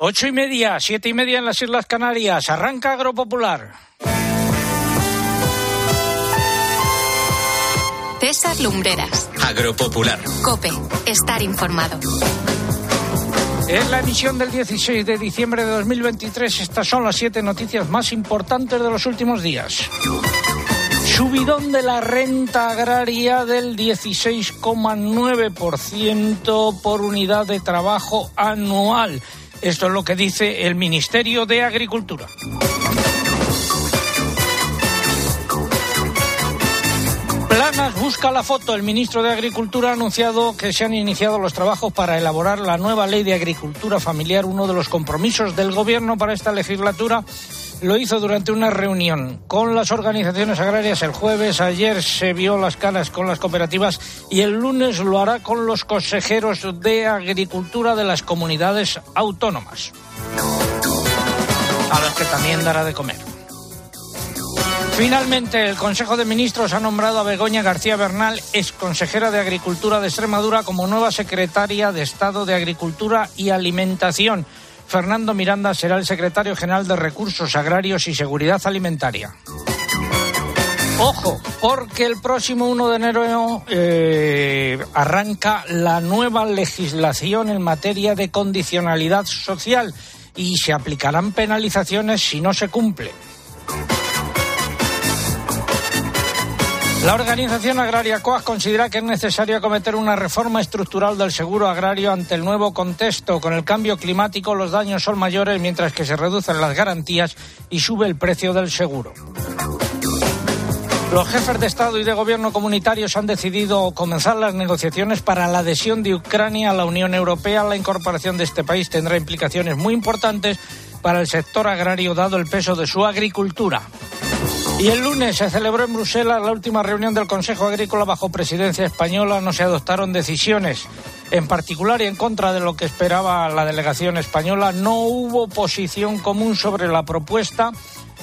Ocho y media, siete y media en las Islas Canarias. Arranca Agropopular. César Lumbreras. Agropopular. Cope. Estar informado. En la emisión del 16 de diciembre de 2023, estas son las siete noticias más importantes de los últimos días. Subidón de la renta agraria del 16,9% por unidad de trabajo anual. Esto es lo que dice el Ministerio de Agricultura. Planas busca la foto. El ministro de Agricultura ha anunciado que se han iniciado los trabajos para elaborar la nueva ley de agricultura familiar. Uno de los compromisos del Gobierno para esta legislatura lo hizo durante una reunión con las organizaciones agrarias el jueves. Ayer se vio las caras con las cooperativas y el lunes lo hará con los consejeros de Agricultura de las comunidades autónomas, a los que también dará de comer. Finalmente, el Consejo de Ministros ha nombrado a Begoña García Bernal, ex consejera de Agricultura de Extremadura, como nueva secretaria de Estado de Agricultura y Alimentación. Fernando Miranda será el secretario general de Recursos Agrarios y Seguridad Alimentaria. Ojo, porque el próximo 1 de enero eh, arranca la nueva legislación en materia de condicionalidad social y se aplicarán penalizaciones si no se cumple. La Organización Agraria COAG considera que es necesario acometer una reforma estructural del seguro agrario ante el nuevo contexto. Con el cambio climático los daños son mayores mientras que se reducen las garantías y sube el precio del seguro. Los jefes de Estado y de Gobierno comunitarios han decidido comenzar las negociaciones para la adhesión de Ucrania a la Unión Europea. La incorporación de este país tendrá implicaciones muy importantes para el sector agrario dado el peso de su agricultura. Y el lunes se celebró en Bruselas la última reunión del Consejo Agrícola bajo presidencia española. No se adoptaron decisiones en particular y en contra de lo que esperaba la delegación española. No hubo posición común sobre la propuesta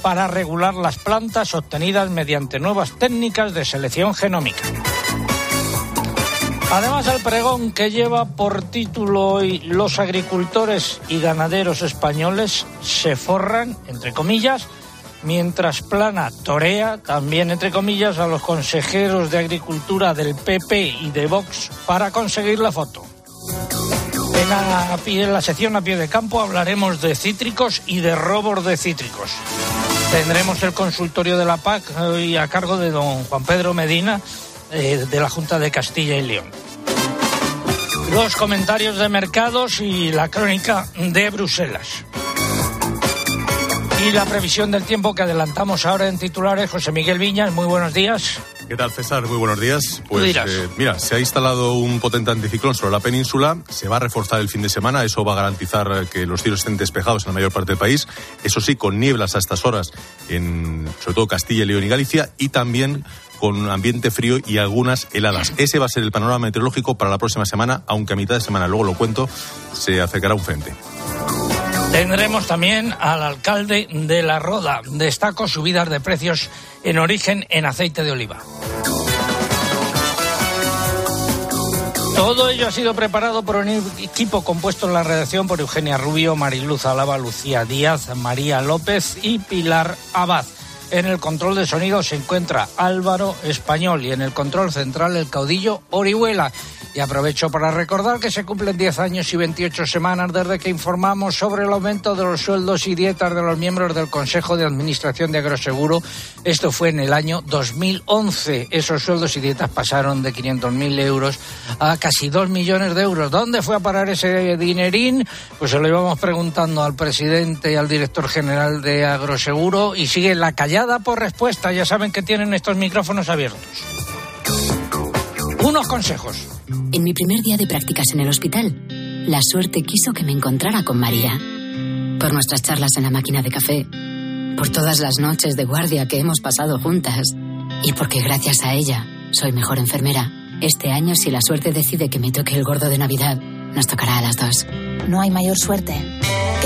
para regular las plantas obtenidas mediante nuevas técnicas de selección genómica. Además, el pregón que lleva por título hoy Los agricultores y ganaderos españoles se forran, entre comillas, mientras Plana torea, también entre comillas, a los consejeros de Agricultura del PP y de Vox para conseguir la foto. En la, en la sección a pie de campo hablaremos de cítricos y de robos de cítricos. Tendremos el consultorio de la PAC hoy a cargo de don Juan Pedro Medina eh, de la Junta de Castilla y León. Los comentarios de mercados y la crónica de Bruselas. Y la previsión del tiempo que adelantamos ahora en titulares, José Miguel Viñas, muy buenos días. ¿Qué tal, César? Muy buenos días. Pues eh, mira, se ha instalado un potente anticiclón sobre la península, se va a reforzar el fin de semana, eso va a garantizar que los cielos estén despejados en la mayor parte del país, eso sí, con nieblas a estas horas en sobre todo Castilla, León y Galicia, y también con ambiente frío y algunas heladas. Ese va a ser el panorama meteorológico para la próxima semana, aunque a mitad de semana, luego lo cuento, se acercará un frente. Tendremos también al alcalde de La Roda. Destaco subidas de precios en origen en aceite de oliva. Todo ello ha sido preparado por un equipo compuesto en la redacción por Eugenia Rubio, Mariluz Alaba, Lucía Díaz, María López y Pilar Abad. En el control de sonido se encuentra Álvaro Español y en el control central el caudillo Orihuela. Y aprovecho para recordar que se cumplen 10 años y 28 semanas desde que informamos sobre el aumento de los sueldos y dietas de los miembros del Consejo de Administración de Agroseguro. Esto fue en el año 2011. Esos sueldos y dietas pasaron de 500.000 euros a casi 2 millones de euros. ¿Dónde fue a parar ese dinerín? Pues se lo íbamos preguntando al presidente y al director general de Agroseguro y sigue la callada por respuesta. Ya saben que tienen estos micrófonos abiertos. Unos consejos. En mi primer día de prácticas en el hospital, la suerte quiso que me encontrara con María. Por nuestras charlas en la máquina de café, por todas las noches de guardia que hemos pasado juntas y porque gracias a ella soy mejor enfermera. Este año, si la suerte decide que me toque el gordo de Navidad, nos tocará a las dos. No hay mayor suerte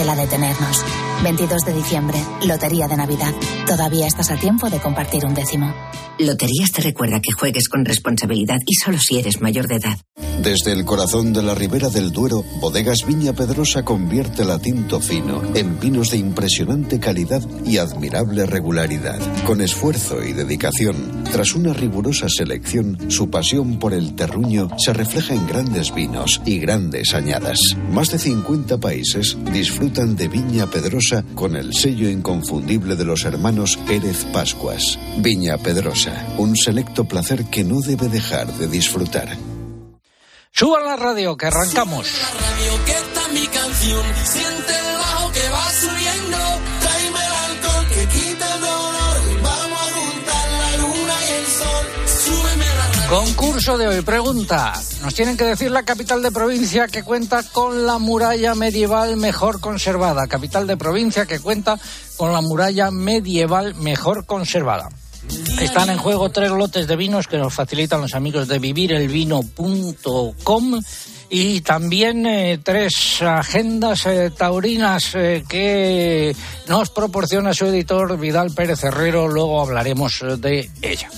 la de tenernos. 22 de diciembre, Lotería de Navidad. Todavía estás a tiempo de compartir un décimo. Loterías te recuerda que juegues con responsabilidad y solo si eres mayor de edad. Desde el corazón de la ribera del Duero, Bodegas Viña Pedrosa convierte la tinto fino en vinos de impresionante calidad y admirable regularidad. Con esfuerzo y dedicación, tras una rigurosa selección, su pasión por el terruño se refleja en grandes vinos y grandes añadas. Más de 50 países disfrutan de Viña Pedrosa con el sello inconfundible de los hermanos Pérez Pascuas. Viña Pedrosa, un selecto placer que no debe dejar de disfrutar. Suban la radio, que arrancamos. Concurso de hoy. Pregunta. Nos tienen que decir la capital de provincia que cuenta con la muralla medieval mejor conservada. Capital de provincia que cuenta con la muralla medieval mejor conservada. Están en juego tres lotes de vinos que nos facilitan los amigos de vivirelvino.com y también eh, tres agendas eh, taurinas eh, que nos proporciona su editor Vidal Pérez Herrero. Luego hablaremos de ella.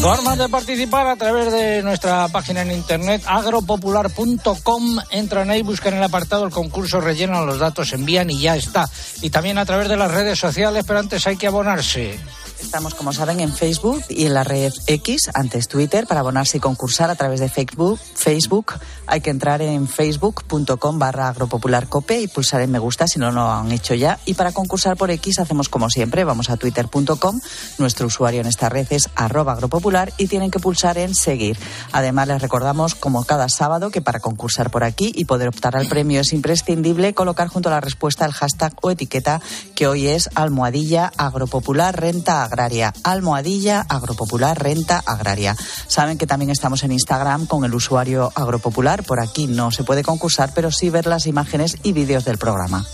Formas de participar a través de nuestra página en internet agropopular.com. Entran ahí, buscan el apartado el concurso, rellenan los datos, envían y ya está. Y también a través de las redes sociales, pero antes hay que abonarse. Estamos, como saben, en Facebook y en la red X, antes Twitter, para abonarse y concursar a través de Facebook. Facebook hay que entrar en facebook.com barra agropopularcope y pulsar en me gusta si no lo han hecho ya. Y para concursar por X hacemos como siempre, vamos a twitter.com, nuestro usuario en esta red es arroba agropopular y tienen que pulsar en seguir. Además les recordamos, como cada sábado, que para concursar por aquí y poder optar al premio es imprescindible colocar junto a la respuesta el hashtag o etiqueta que hoy es almohadilla agropopular renta agraria. Almohadilla agropopular renta agraria. Saben que también estamos en Instagram con el usuario agropopular. Por aquí no se puede concursar, pero sí ver las imágenes y vídeos del programa.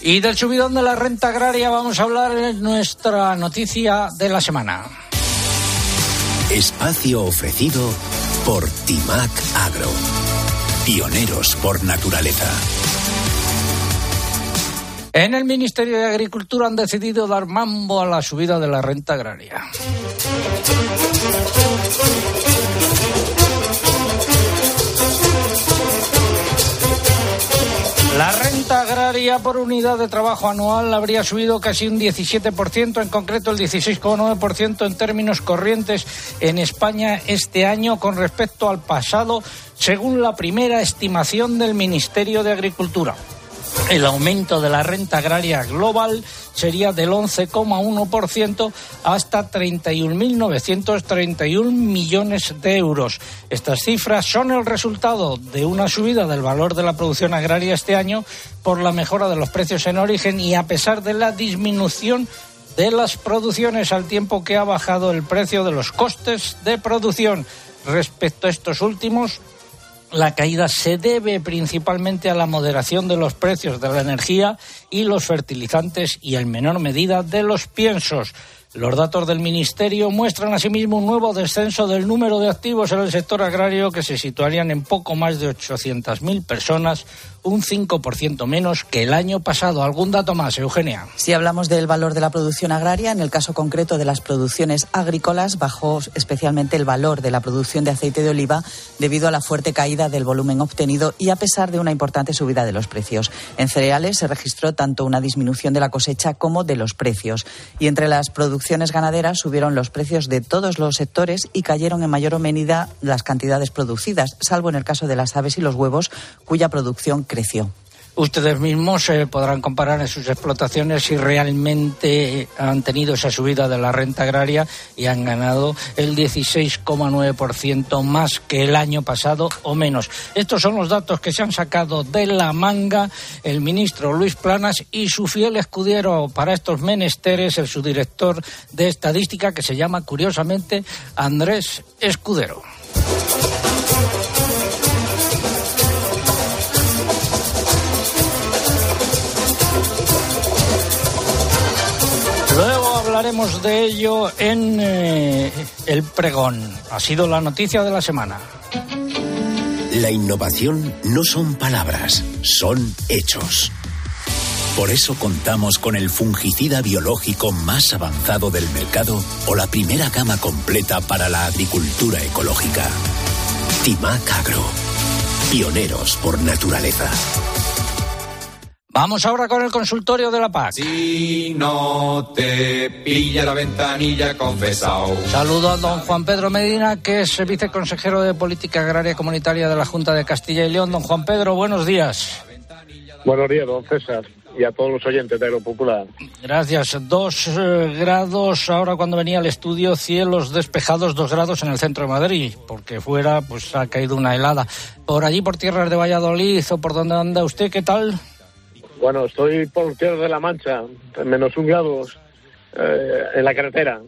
Y del subidón de la renta agraria vamos a hablar en nuestra noticia de la semana. Espacio ofrecido por Timac Agro. Pioneros por naturaleza. En el Ministerio de Agricultura han decidido dar mambo a la subida de la renta agraria. La renta agraria por unidad de trabajo anual habría subido casi un 17%, en concreto el 16,9% en términos corrientes en España este año con respecto al pasado, según la primera estimación del Ministerio de Agricultura. El aumento de la renta agraria global sería del 11,1% hasta 31.931 millones de euros. Estas cifras son el resultado de una subida del valor de la producción agraria este año por la mejora de los precios en origen y a pesar de la disminución de las producciones al tiempo que ha bajado el precio de los costes de producción. Respecto a estos últimos, la caída se debe principalmente a la moderación de los precios de la energía y los fertilizantes y en menor medida de los piensos. Los datos del Ministerio muestran asimismo un nuevo descenso del número de activos en el sector agrario que se situarían en poco más de 800.000 personas, un 5% menos que el año pasado. ¿Algún dato más, Eugenia? Si hablamos del valor de la producción agraria, en el caso concreto de las producciones agrícolas, bajó especialmente el valor de la producción de aceite de oliva debido a la fuerte caída del volumen obtenido y a pesar de una importante subida de los precios. En cereales se registró tanto una disminución de la cosecha como de los precios. Y entre las producciones ganaderas subieron los precios de todos los sectores y cayeron en mayor medida las cantidades producidas, salvo en el caso de las aves y los huevos, cuya producción creció. Ustedes mismos eh, podrán comparar en sus explotaciones si realmente han tenido esa subida de la renta agraria y han ganado el 16,9% más que el año pasado o menos. Estos son los datos que se han sacado de la manga el ministro Luis Planas y su fiel escudero para estos menesteres, el subdirector de estadística que se llama curiosamente Andrés Escudero. Hablaremos de ello en eh, el pregón. Ha sido la noticia de la semana. La innovación no son palabras, son hechos. Por eso contamos con el fungicida biológico más avanzado del mercado o la primera gama completa para la agricultura ecológica. Timac Agro. Pioneros por naturaleza. Vamos ahora con el consultorio de la PAC. Si no te pilla la ventanilla confesado. Saludo a don Juan Pedro Medina, que es viceconsejero de Política Agraria Comunitaria de la Junta de Castilla y León. Don Juan Pedro, buenos días. Buenos días, don César, y a todos los oyentes de Aeropopular. Gracias. Dos eh, grados ahora cuando venía el estudio, cielos despejados, dos grados en el centro de Madrid, porque fuera pues ha caído una helada. Por allí, por tierras de Valladolid o por donde anda usted, ¿qué tal? Bueno, estoy por tierra de la Mancha, menos un grado eh, en la carretera.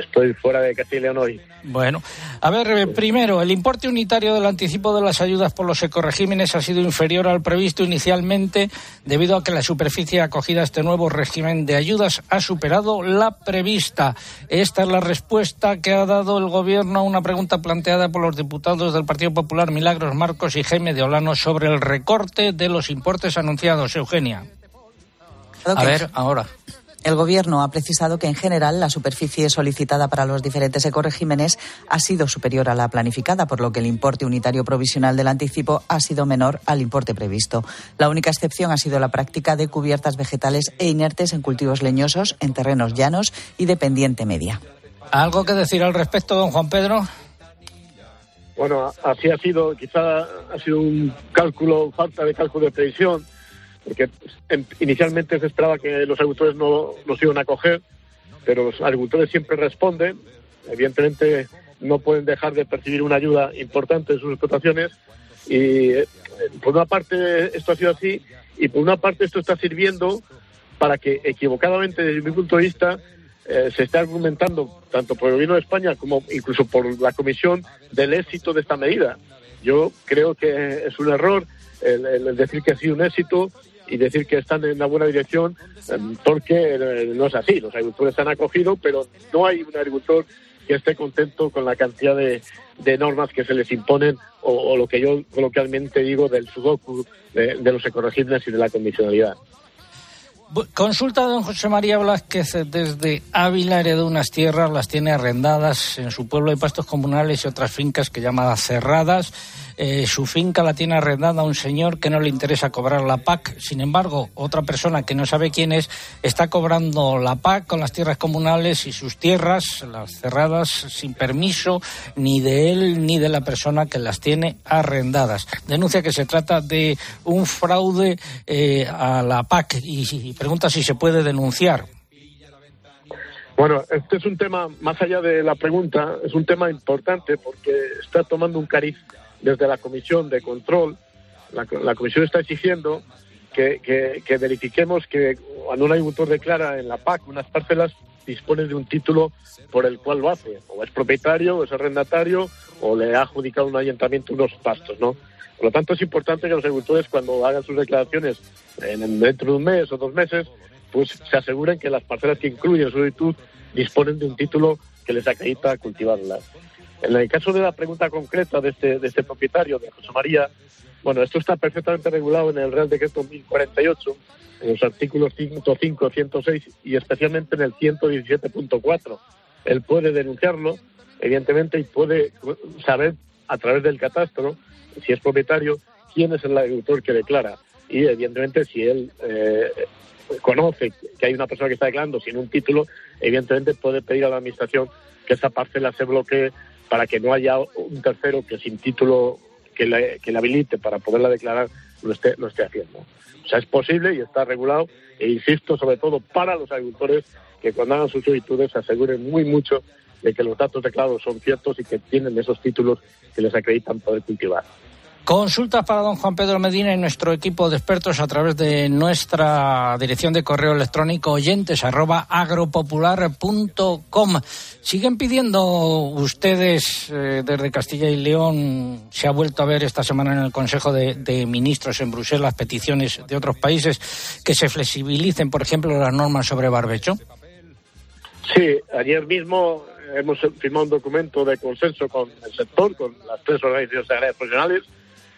Estoy fuera de Castilla y León hoy. Bueno, a ver, eh, primero, el importe unitario del anticipo de las ayudas por los ecoregímenes ha sido inferior al previsto inicialmente debido a que la superficie acogida a este nuevo régimen de ayudas ha superado la prevista. Esta es la respuesta que ha dado el Gobierno a una pregunta planteada por los diputados del Partido Popular Milagros Marcos y Jaime de Olano sobre el recorte de los importes anunciados. Eugenia. A ver, ahora. El Gobierno ha precisado que, en general, la superficie solicitada para los diferentes ecoregímenes ha sido superior a la planificada, por lo que el importe unitario provisional del anticipo ha sido menor al importe previsto. La única excepción ha sido la práctica de cubiertas vegetales e inertes en cultivos leñosos, en terrenos llanos y de pendiente media. ¿Algo que decir al respecto, don Juan Pedro? Bueno, así ha sido, quizá ha sido un cálculo, falta de cálculo de previsión porque inicialmente se esperaba que los agricultores no los iban a coger, pero los agricultores siempre responden. Evidentemente no pueden dejar de percibir una ayuda importante en sus explotaciones y eh, por una parte esto ha sido así y por una parte esto está sirviendo para que equivocadamente desde mi punto de vista eh, se esté argumentando tanto por el gobierno de España como incluso por la comisión del éxito de esta medida. Yo creo que es un error el decir que ha sido un éxito y decir que están en una buena dirección, em, porque eh, no es así. Los agricultores se han acogido, pero no hay un agricultor que esté contento con la cantidad de, normas que se les imponen o, lo que yo coloquialmente digo del sudoku de, los ecoregímenes y de la condicionalidad. Consulta don José María Blázquez desde Ávila, heredó unas tierras, las tiene arrendadas. En su pueblo hay pastos comunales y otras fincas que llamadas cerradas. Eh, su finca la tiene arrendada a un señor que no le interesa cobrar la PAC. Sin embargo, otra persona que no sabe quién es está cobrando la PAC con las tierras comunales y sus tierras, las cerradas, sin permiso ni de él ni de la persona que las tiene arrendadas. Denuncia que se trata de un fraude eh, a la PAC y, pregunta si se puede denunciar. Bueno, este es un tema, más allá de la pregunta, es un tema importante porque está tomando un cariz desde la Comisión de Control, la, Comisión está exigiendo que, verifiquemos que cuando un agricultor declara en la PAC unas parcelas, dispone de un título por el cual lo hace. O es propietario, o es arrendatario, o le ha adjudicado un ayuntamiento unos pastos, ¿no? Por lo tanto, es importante que los agricultores, cuando hagan sus declaraciones en, dentro de un mes o dos meses, pues se aseguren que las parcelas que incluyen su solicitud disponen de un título que les acredita cultivarlas. En el caso de la pregunta concreta de este, de este propietario, de José María, bueno, esto está perfectamente regulado en el Real Decreto 1048, en los artículos 105, 106 y especialmente en el 117.4. Él puede denunciarlo, evidentemente, y puede saber a través del catastro, si es propietario, quién es el agricultor que declara. Y evidentemente, si él eh, conoce que hay una persona que está declarando sin un título, evidentemente puede pedir a la Administración que esa parcela se bloquee para que no haya un tercero que sin título que le, que le habilite para poderla declarar lo esté, lo esté haciendo. O sea, es posible y está regulado, e insisto, sobre todo para los agricultores, que cuando hagan sus solicitudes se aseguren muy mucho de que los datos declarados son ciertos y que tienen esos títulos que les acreditan poder cultivar. Consultas para don Juan Pedro Medina y nuestro equipo de expertos a través de nuestra dirección de correo electrónico oyentes arroba agropopular.com. Siguen pidiendo ustedes eh, desde Castilla y León, se ha vuelto a ver esta semana en el Consejo de, de Ministros en Bruselas peticiones de otros países que se flexibilicen, por ejemplo, las normas sobre barbecho. Sí, ayer mismo hemos firmado un documento de consenso con el sector, con las tres organizaciones agrarias profesionales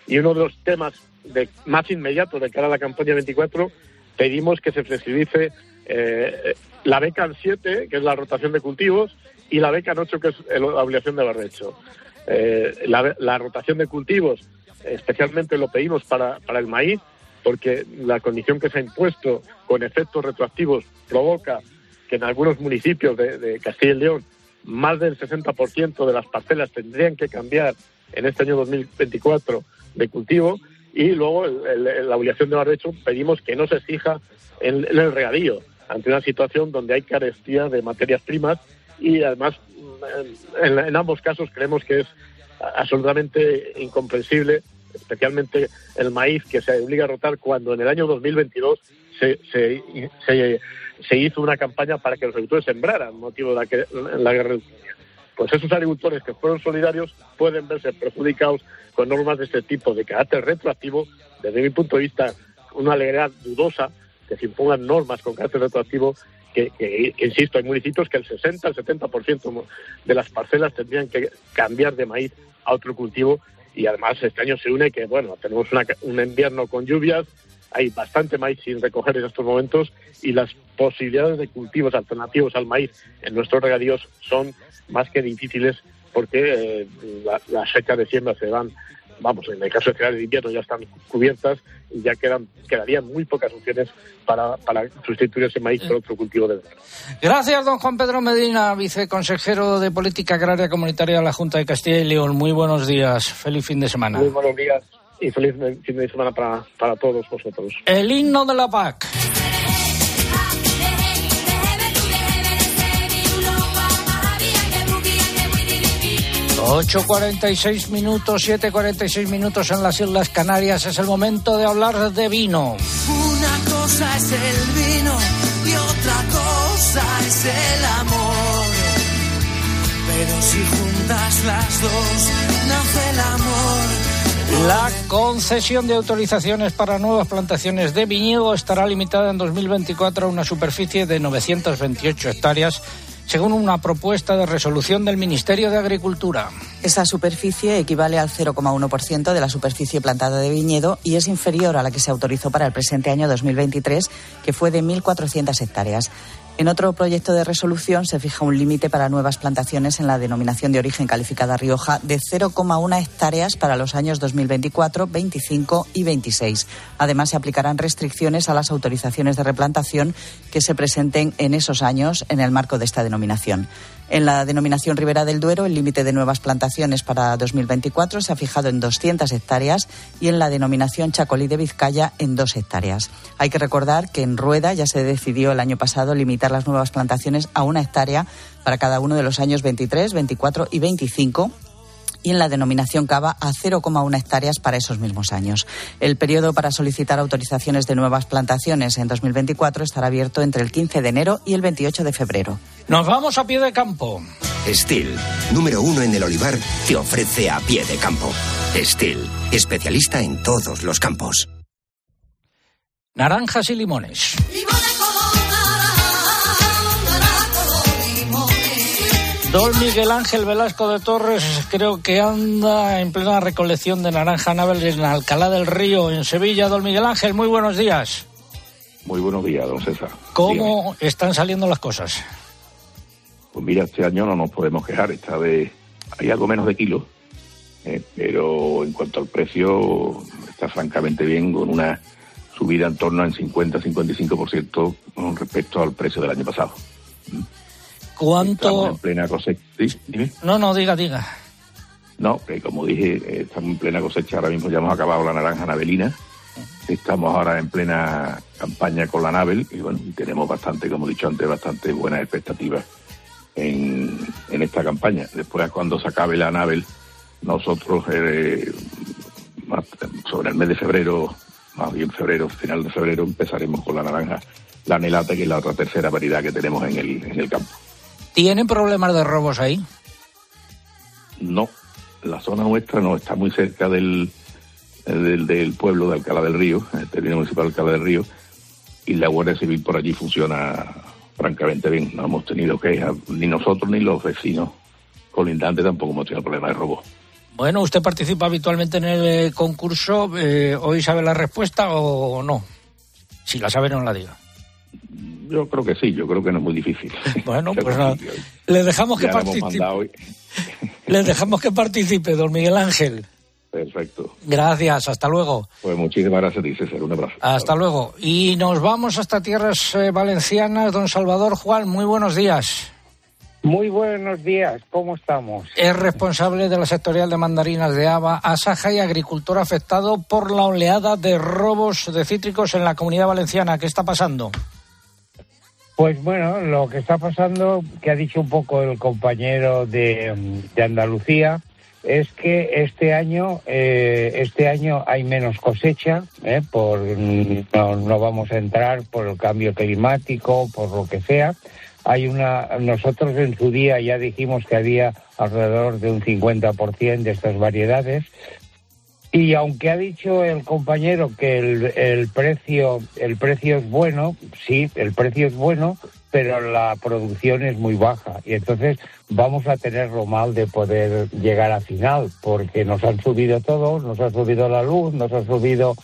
y uno de los temas de, más inmediatos de cara a la campaña 24, pedimos que se flexibilice eh, la beca 7, que es la rotación de cultivos, y la beca 8, que es la obligación de barbecho. Eh, la, rotación de cultivos especialmente lo pedimos para, para el maíz, porque la condición que se ha impuesto con efectos retroactivos provoca que en algunos municipios de Castilla y León más del 60% de las parcelas tendrían que cambiar en este año 2024 de cultivo y luego el- el- la obligación de barbecho pedimos que no se exija en, en el regadío ante una situación donde hay carestía de materias primas y además mm, en, ambos casos creemos que es absolutamente incomprensible especialmente el maíz que se obliga a rotar cuando en el año 2022 se, se, se, se hizo una campaña para que los agricultores sembraran motivo de la, que- la guerra de Ucrania. Pues esos agricultores que fueron solidarios pueden verse perjudicados con normas de este tipo de carácter retroactivo, desde mi punto de vista, una legalidad dudosa, que se impongan normas con carácter retroactivo, que, que, insisto, hay municipios que el 60 al 70% de las parcelas tendrían que cambiar de maíz a otro cultivo y además este año se une que, bueno, tenemos una- un invierno con lluvias, hay bastante maíz sin recoger en estos momentos y las posibilidades de cultivos alternativos al maíz en nuestros regadíos son más que difíciles porque eh, la- las fechas de siembra se van, vamos, en el caso de cereales de invierno ya están cubiertas y ya quedan quedarían muy pocas opciones para, para sustituir ese maíz por otro cultivo de verano. Gracias, don Juan Pedro Medina, viceconsejero de Política Agraria Comunitaria de la Junta de Castilla y León. Muy buenos días. Feliz fin de semana. Muy buenos días y feliz fin de semana para, para todos vosotros. El himno de la PAC. Ocho cuarenta y seis minutos, siete cuarenta y seis minutos en las Islas Canarias. Es el momento de hablar de vino. Una cosa es el vino y otra cosa es el amor. Pero si juntas las dos, nace el amor. La concesión de autorizaciones para nuevas plantaciones de viñedo estará limitada en 2024 a una superficie de 928 hectáreas, según una propuesta de resolución del Ministerio de Agricultura. Esa superficie equivale al 0,1% de la superficie plantada de viñedo y es inferior a la que se autorizó para el presente año 2023, que fue de 1.400 hectáreas. En otro proyecto de resolución se fija un límite para nuevas plantaciones en la denominación de origen calificada Rioja de 0,1 hectáreas para los años 2024, 25 y 26. Además, se aplicarán restricciones a las autorizaciones de replantación que se presenten en esos años en el marco de esta denominación. En la denominación Ribera del Duero, el límite de nuevas plantaciones para 2024 se ha fijado en 200 hectáreas y en la denominación Chacolí de Vizcaya en 2 hectáreas. Hay que recordar que en Rueda ya se decidió el año pasado limitar las nuevas plantaciones a una hectárea para cada uno de los años 23, 24 y 25 y en la denominación Cava a 0,1 hectáreas para esos mismos años. El periodo para solicitar autorizaciones de nuevas plantaciones en 2024 estará abierto entre el 15 de enero y el 28 de febrero. Nos vamos a pie de campo. Steel, número uno en el olivar, te ofrece a pie de campo. Steel, especialista en todos los campos. Naranjas y limones. Don Miguel Ángel Velasco de Torres creo que anda en plena recolección de naranja navel en Alcalá del Río, en Sevilla. Don Miguel Ángel, muy buenos días. Muy buenos días, don César. ¿Cómo Dígame. están saliendo las cosas? Pues mira, este año no nos podemos quejar. Esta vez hay algo menos de kilo, eh, pero en cuanto al precio está francamente bien, con una subida en torno al 50-55% con respecto al precio del año pasado. Estamos ¿Cuánto? en plena cosecha. Sí, dime. No, no, diga, diga. No, que como dije, eh, estamos en plena cosecha. Ahora mismo ya hemos acabado la naranja navelina. Estamos ahora en plena campaña con la Navel y bueno, tenemos bastante, como he dicho antes, bastante buenas expectativas en, en esta campaña. Después, cuando se acabe la Navel, nosotros eh, sobre el mes de febrero, más bien febrero, final de febrero, empezaremos con la naranja, la Nelate, que es la otra tercera variedad que tenemos en el, en el campo. ¿Tienen problemas de robos ahí? No, la zona nuestra no está muy cerca del, del, del pueblo de Alcalá del Río, el término municipal de Alcalá del Río, y la Guardia Civil por allí funciona francamente bien. No hemos tenido quejas, ni nosotros ni los vecinos colindantes tampoco hemos tenido problemas de robo. Bueno, ¿usted participa habitualmente en el concurso? Eh, ¿Hoy sabe la respuesta o no? Si la sabe, no la diga. Yo creo que sí, yo creo que no es muy difícil. Bueno, pues nada. Le dejamos que Ya lo hemos participe. mandado hoy. Le dejamos que participe, don Miguel Ángel. Perfecto. Gracias, hasta luego. Pues muchísimas gracias, dice César. Un abrazo. Hasta luego. Y nos vamos hasta tierras eh, valencianas. Don Salvador Juan, muy buenos días. Muy buenos días, ¿cómo estamos? Es responsable de la sectorial de mandarinas de Ava, Asaja y agricultor afectado por la oleada de robos de cítricos en la comunidad valenciana. ¿Qué está pasando? Pues bueno, lo que está pasando, que ha dicho un poco el compañero de, de Andalucía, es que este año eh, este año hay menos cosecha eh, por no, no vamos a entrar por el cambio climático por lo que sea. Hay una nosotros en su día ya dijimos que había alrededor de un 50% de estas variedades y aunque ha dicho el compañero que el, el precio el precio es bueno sí el precio es bueno pero la producción es muy baja y entonces vamos a tenerlo mal de poder llegar a final porque nos han subido todo, nos ha subido la luz, nos ha subido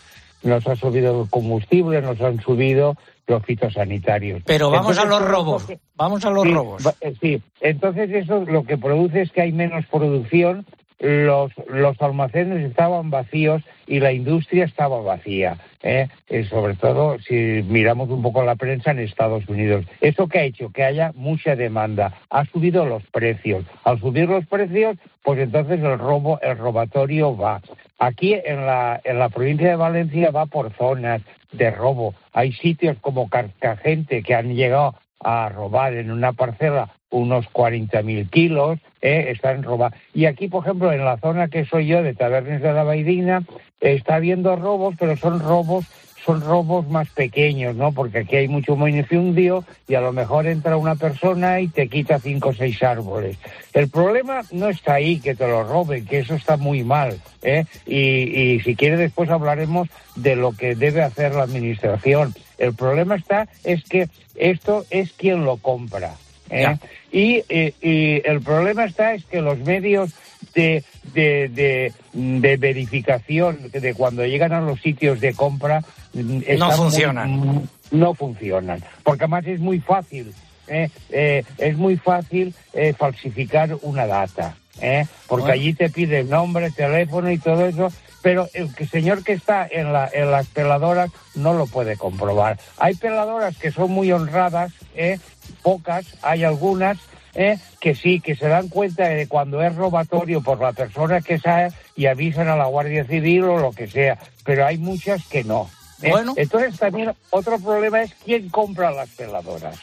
nos ha subido el combustible, nos han subido los fitosanitarios. Pero vamos a los robos, vamos a los sí, robos. Sí, entonces eso lo que produce es que hay menos producción, los, los almacenes estaban vacíos y la industria estaba vacía. ¿eh? Sobre todo, si miramos un poco la prensa en Estados Unidos. ¿Eso qué ha hecho? Que haya mucha demanda. Ha subido los precios. Al subir los precios, pues entonces el robo, el robatorio va. Aquí en la, en la provincia de Valencia va por zonas de robo. Hay sitios como Carcagente que han llegado a robar en una parcela unos 40.000 kilos, ¿eh? están robados. Y aquí, por ejemplo, en la zona que soy yo, de Tabernes de la Baidina, está habiendo robos, pero son robos son robos más pequeños, ¿no? Porque aquí hay mucho minifundio y a lo mejor entra una persona y te quita cinco o seis árboles. El problema no está ahí, que te lo roben, que eso está muy mal, ¿eh? Y, y si quiere después hablaremos de lo que debe hacer la administración. El problema está es que esto es quien lo compra. ¿eh? Y, eh, y el problema está es que los medios de, de, de, de verificación de cuando llegan a los sitios de compra mm, muy- funcionan. no funcionan. Porque además es muy fácil, ¿eh? Eh, es muy fácil eh, falsificar una data. ¿eh? Porque Bueno. allí te piden nombre, teléfono y todo eso, pero el señor que está en, la, en las peladoras no lo puede comprobar. Hay peladoras que son muy honradas, ¿eh? pocas, hay algunas ¿eh? que sí, que se dan cuenta de cuando es robatorio por la persona que sea y avisan a la Guardia Civil o lo que sea, pero hay muchas que no. ¿eh? Bueno. Entonces también otro problema es quién compra las peladoras.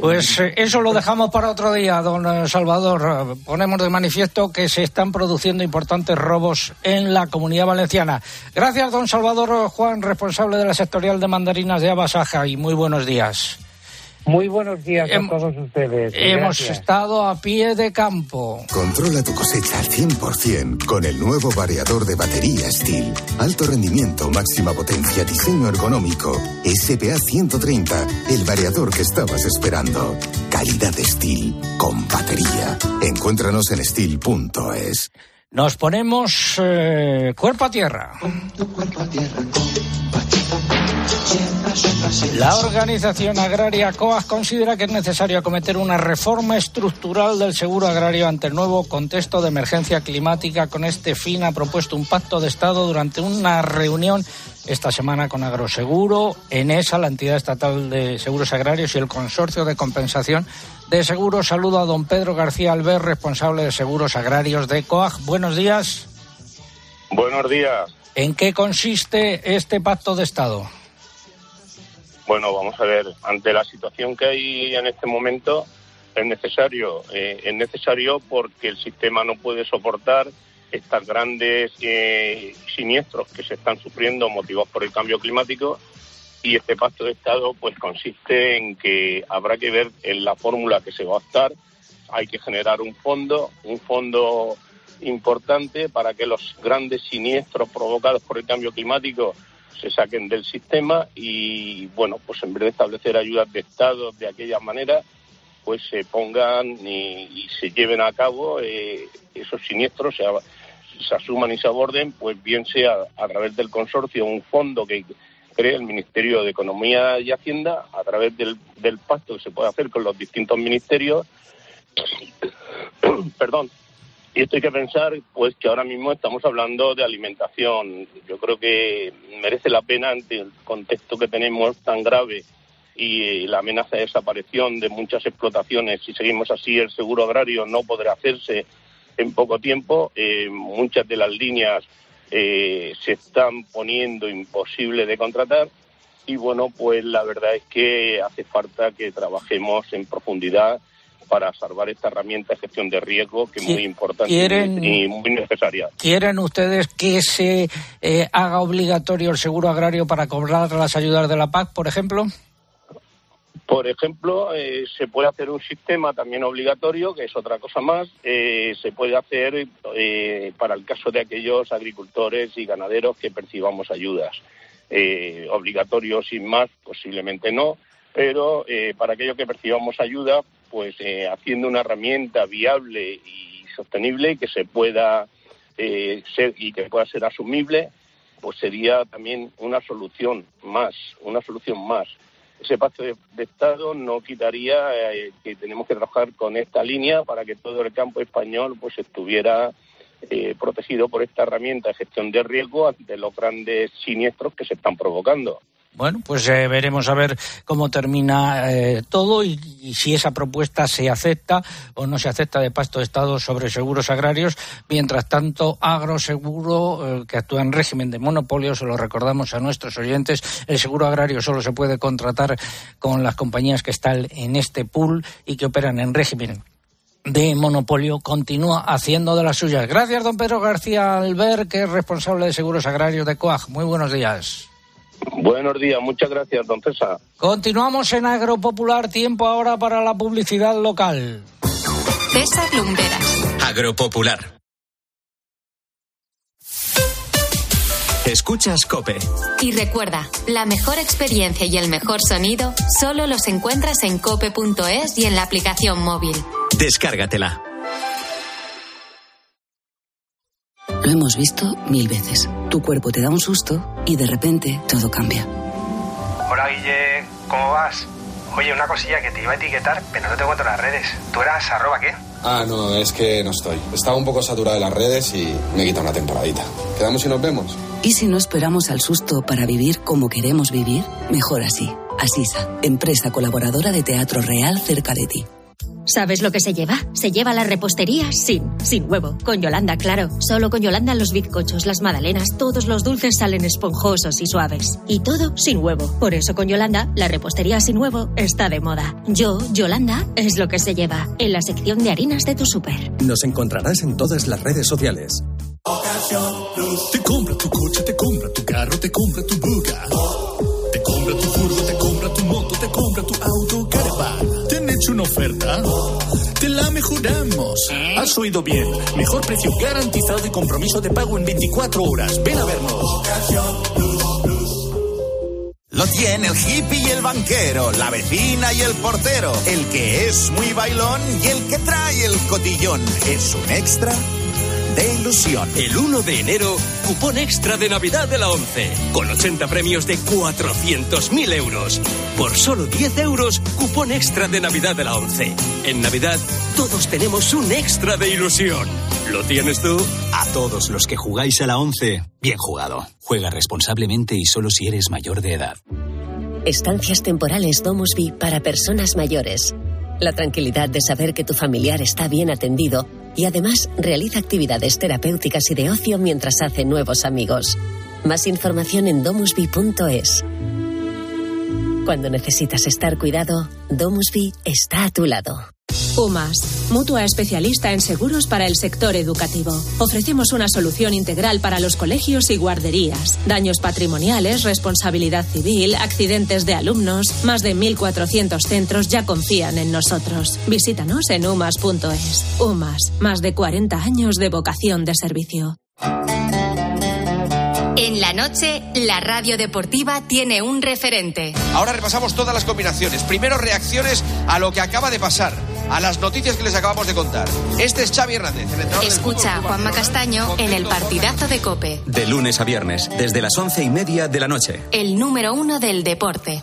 Pues eh, eso lo dejamos para otro día, don eh, Salvador. Ponemos de manifiesto que se están produciendo importantes robos en la comunidad valenciana. Gracias, don Salvador Juan, responsable de la sectorial de mandarinas de Abasaja, y muy buenos días. Muy buenos días a todos ustedes. Hemos Gracias. estado a pie de campo. Controla tu cosecha al 100% con el nuevo variador de batería Steel. Alto rendimiento, máxima potencia, diseño ergonómico. SPA 130, el variador que estabas esperando. Calidad Steel con batería. Encuéntranos en steel.es. Nos ponemos eh, cuerpo a tierra. La organización agraria COAG considera que es necesario acometer una reforma estructural del seguro agrario ante el nuevo contexto de emergencia climática. Con este fin ha propuesto un pacto de Estado durante una reunión esta semana con Agroseguro, ENESA, la entidad estatal de seguros agrarios y el consorcio de compensación de seguros. Saludo a don Pedro García Albert, responsable de seguros agrarios de COAG. Buenos días. Buenos días. ¿En qué consiste este pacto de Estado? Bueno, vamos a ver, ante la situación que hay en este momento, es necesario, eh, es necesario porque el sistema no puede soportar estos grandes eh, siniestros que se están sufriendo motivados por el cambio climático y este pacto de Estado pues consiste en que habrá que ver en la fórmula que se va a optar, hay que generar un fondo, un fondo importante para que los grandes siniestros provocados por el cambio climático se saquen del sistema y bueno, pues en vez de establecer ayudas de Estado de aquella manera, pues se pongan y, se lleven a cabo eh, esos siniestros, se, se asuman y se aborden, pues bien sea a través del consorcio, un fondo que cree el Ministerio de Economía y Hacienda, a través del, del pacto que se puede hacer con los distintos ministerios, perdón, Y esto hay que pensar, pues, que ahora mismo estamos hablando de alimentación. Yo creo que merece la pena ante el contexto que tenemos tan grave y la amenaza de desaparición de muchas explotaciones. Si seguimos así, el seguro agrario no podrá hacerse en poco tiempo. Eh, muchas de las líneas eh, se están poniendo imposible de contratar. Y bueno, pues la verdad es que hace falta que trabajemos en profundidad para salvar esta herramienta de gestión de riesgo que es muy importante y muy necesaria. ¿Quieren ustedes que se eh, haga obligatorio el seguro agrario para cobrar las ayudas de la PAC, por ejemplo? Por ejemplo, eh, se puede hacer un sistema también obligatorio, que es otra cosa más. Eh, se puede hacer eh, para el caso de aquellos agricultores y ganaderos que percibamos ayudas. obligatorio sin más, posiblemente no, pero para aquellos que percibamos ayuda, pues haciendo una herramienta viable y sostenible que se pueda ser y que pueda ser asumible, pues sería también una solución más, una solución más ese pacto de, Estado no quitaría eh, que tenemos que trabajar con esta línea para que todo el campo español pues estuviera eh, protegido por esta herramienta de gestión de riesgo ante los grandes siniestros que se están provocando. Bueno, pues eh, veremos a ver cómo termina eh, todo y, si esa propuesta se acepta o no se acepta de Pacto de Estado sobre seguros agrarios. Mientras tanto, Agroseguro, eh, que actúa en régimen de monopolio, se lo recordamos a nuestros oyentes, el seguro agrario solo se puede contratar con las compañías que están en este pool y que operan en régimen de monopolio continúa haciendo de las suyas. Gracias, don Pedro García Alber, que es responsable de seguros agrarios de COAG. Muy buenos días. Buenos días, muchas gracias, don César. Continuamos en Agropopular, tiempo ahora para la publicidad local. César Lumberas. Agropopular. Escuchas Cope. Y recuerda, la mejor experiencia y el mejor sonido solo los encuentras en cope.es y en la aplicación móvil. Descárgatela. Lo hemos visto mil veces. Tu cuerpo te da un susto y de repente todo cambia. Hola Guille, ¿cómo vas? Oye, una cosilla que te iba a etiquetar, pero no te encuentro en las redes. ¿Tú eras arroba qué? Ah, no, es que no estoy. Estaba un poco saturado de las redes y me quita una temporadita. ¿Quedamos y nos vemos? ¿Y si no esperamos al susto para vivir como queremos vivir? Mejor así. Asisa, empresa colaboradora de Teatro Real cerca de ti. ¿Sabes lo que se lleva? Se lleva la repostería sin, sin huevo. Con Yolanda, claro. Solo con Yolanda los bizcochos, las magdalenas, todos los dulces salen esponjosos y suaves. Y todo sin huevo. Por eso con Yolanda, la repostería sin huevo está de moda. Yo, Yolanda, es lo que se lleva. En la sección de harinas de tu súper. Nos encontrarás en todas las redes sociales. Te compra tu coche, te compra tu carro, te compra tu buga. Te compra tu furgo, te compra tu moto, te compra tu auto, caravan hecho una oferta? Te la mejoramos. Has oído bien. Mejor precio garantizado y compromiso de pago en 24 horas. Ven a vernos. Lo tiene el hippie y el banquero, la vecina y el portero, el que es muy bailón y el que trae el cotillón. Es un extra de ilusión. El 1 de enero, cupón extra de Navidad de la 11, con 80 premios de 400.000 euros. Por solo 10 euros, cupón extra de Navidad de la 11. En Navidad, todos tenemos un extra de ilusión. ¿Lo tienes tú? A todos los que jugáis a la 11, bien jugado. Juega responsablemente y solo si eres mayor de edad. Estancias temporales Domusby para personas mayores. La tranquilidad de saber que tu familiar está bien atendido y además realiza actividades terapéuticas y de ocio mientras hace nuevos amigos. Más información en domusby.es. Cuando necesitas estar cuidado, Domusby está a tu lado. UMAS, mutua especialista en seguros para el sector educativo. Ofrecemos una solución integral para los colegios y guarderías. Daños patrimoniales, responsabilidad civil, accidentes de alumnos. Más de 1.400 centros ya confían en nosotros. Visítanos en umas.es. UMAS, más de 40 años de vocación de servicio. En la noche, la radio deportiva tiene un referente. Ahora repasamos todas las combinaciones. Primero, reacciones a lo que acaba de pasar a las noticias que les acabamos de contar. Este es Xavi Hernández, Escucha a Juanma Castaño en el partidazo de Cope. De lunes a viernes, desde las once y media de la noche. El número uno del deporte.